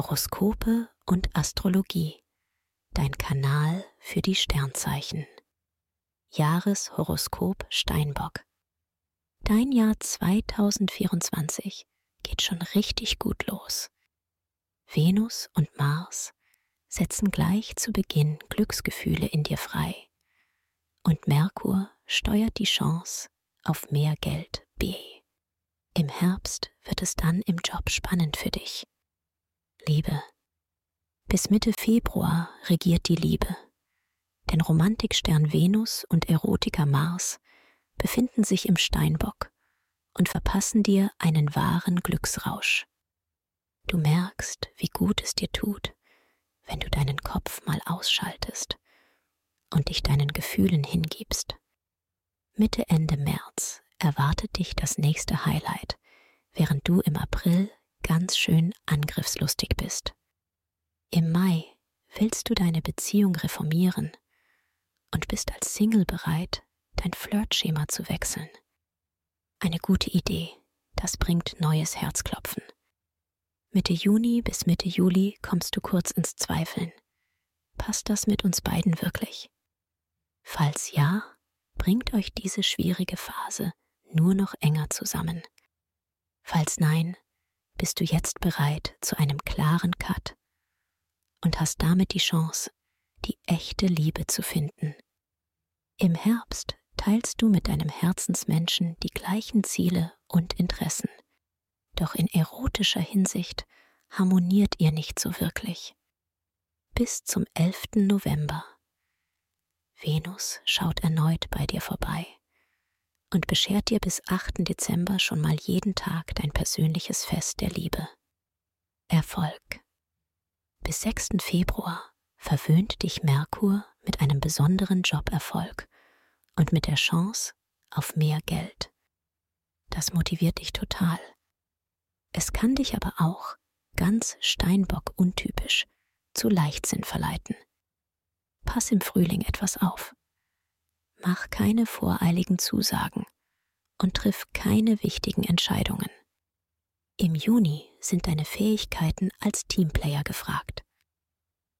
Horoskope und Astrologie. Dein Kanal für die Sternzeichen. Jahreshoroskop Steinbock. Dein Jahr 2024 geht schon richtig gut los. Venus und Mars setzen gleich zu Beginn Glücksgefühle in dir frei. Und Merkur steuert die Chance auf mehr Geld B. Im Herbst wird es dann im Job spannend für dich. Liebe. Bis Mitte Februar regiert die Liebe. Denn Romantikstern Venus und Erotiker Mars befinden sich im Steinbock und verpassen dir einen wahren Glücksrausch. Du merkst, wie gut es dir tut, wenn du deinen Kopf mal ausschaltest und dich deinen Gefühlen hingibst. Mitte Ende März erwartet dich das nächste Highlight, während du im April ganz schön angriffslustig bist. Im Mai willst du deine Beziehung reformieren und bist als Single bereit, dein Flirtschema zu wechseln. Eine gute Idee, das bringt neues Herzklopfen. Mitte Juni bis Mitte Juli kommst du kurz ins Zweifeln. Passt das mit uns beiden wirklich? Falls ja, bringt euch diese schwierige Phase nur noch enger zusammen. Falls nein, bist du jetzt bereit zu einem klaren Cut und hast damit die Chance, die echte Liebe zu finden. Im Herbst teilst du mit deinem Herzensmenschen die gleichen Ziele und Interessen, doch in erotischer Hinsicht harmoniert ihr nicht so wirklich. Bis zum 11. November. Venus schaut erneut bei dir vorbei und beschert dir bis 8. Dezember schon mal jeden Tag dein persönliches Fest der Liebe. Erfolg. Bis 6. Februar verwöhnt dich Merkur mit einem besonderen Joberfolg und mit der Chance auf mehr Geld. Das motiviert dich total. Es kann dich aber auch, ganz Steinbock untypisch, zu Leichtsinn verleiten. Pass im Frühling etwas auf. Mach keine voreiligen Zusagen und triff keine wichtigen Entscheidungen. Im Juni sind deine Fähigkeiten als Teamplayer gefragt.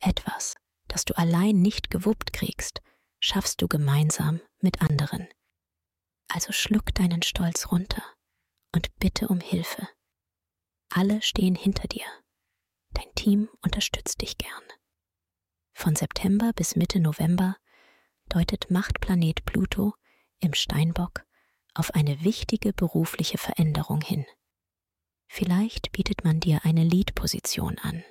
Etwas, das du allein nicht gewuppt kriegst, schaffst du gemeinsam mit anderen. Also schluck deinen Stolz runter und bitte um Hilfe. Alle stehen hinter dir. Dein Team unterstützt dich gern. Von September bis Mitte November deutet Machtplanet Pluto im Steinbock auf eine wichtige berufliche Veränderung hin. Vielleicht bietet man dir eine Lead-Position an.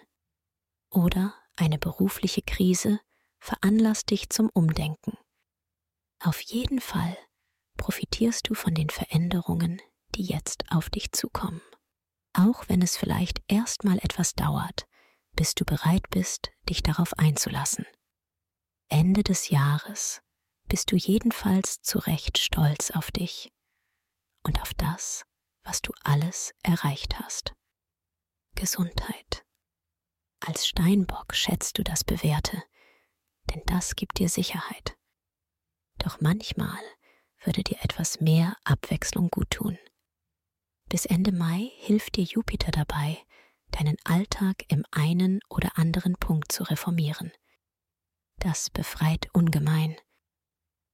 Oder eine berufliche Krise veranlasst dich zum Umdenken. Auf jeden Fall profitierst du von den Veränderungen, die jetzt auf dich zukommen. Auch wenn es vielleicht erstmal etwas dauert, bis du bereit bist, dich darauf einzulassen. Ende des Jahres bist du jedenfalls zu Recht stolz auf dich und auf das, was du alles erreicht hast. Gesundheit. Als Steinbock schätzt du das Bewährte, denn das gibt dir Sicherheit. Doch manchmal würde dir etwas mehr Abwechslung guttun. Bis Ende Mai hilft dir Jupiter dabei, deinen Alltag im einen oder anderen Punkt zu reformieren – das befreit ungemein,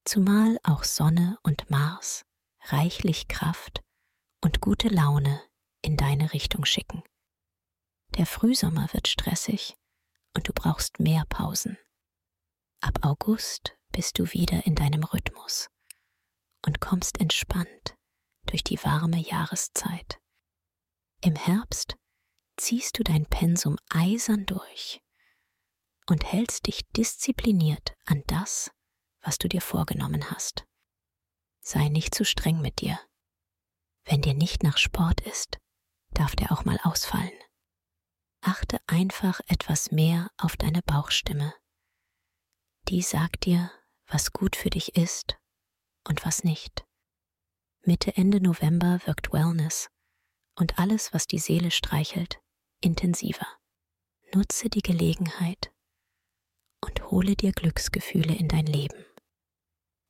zumal auch Sonne und Mars reichlich Kraft und gute Laune in deine Richtung schicken. Der Frühsommer wird stressig und du brauchst mehr Pausen. Ab August bist du wieder in deinem Rhythmus und kommst entspannt durch die warme Jahreszeit. Im Herbst ziehst du dein Pensum eisern durch und hältst dich diszipliniert an das, was du dir vorgenommen hast. Sei nicht zu streng mit dir. Wenn dir nicht nach Sport ist, darf der auch mal ausfallen. Achte einfach etwas mehr auf deine Bauchstimme. Die sagt dir, was gut für dich ist und was nicht. Mitte Ende November wirkt Wellness und alles, was die Seele streichelt, intensiver. Nutze die Gelegenheit und hole dir Glücksgefühle in dein Leben.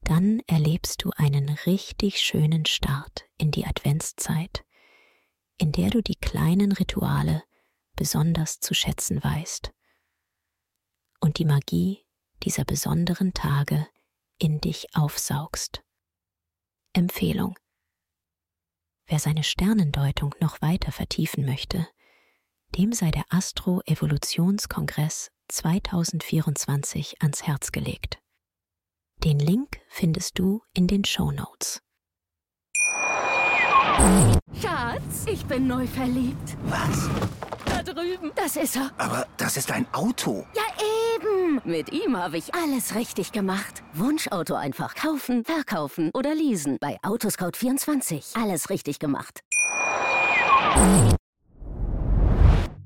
Dann erlebst du einen richtig schönen Start in die Adventszeit, in der du die kleinen Rituale besonders zu schätzen weißt und die Magie dieser besonderen Tage in dich aufsaugst. Empfehlung. Wer seine Sternendeutung noch weiter vertiefen möchte, dem sei der Astro-Evolutionskongress 2024 ans Herz gelegt. Den Link findest du in den Show Notes. Schatz, ich bin neu verliebt. Was? Da drüben. Das ist er. Aber das ist ein Auto. Ja, eben. Mit ihm habe ich alles richtig gemacht. Wunschauto einfach kaufen, verkaufen oder leasen. Bei Autoscout24. Alles richtig gemacht.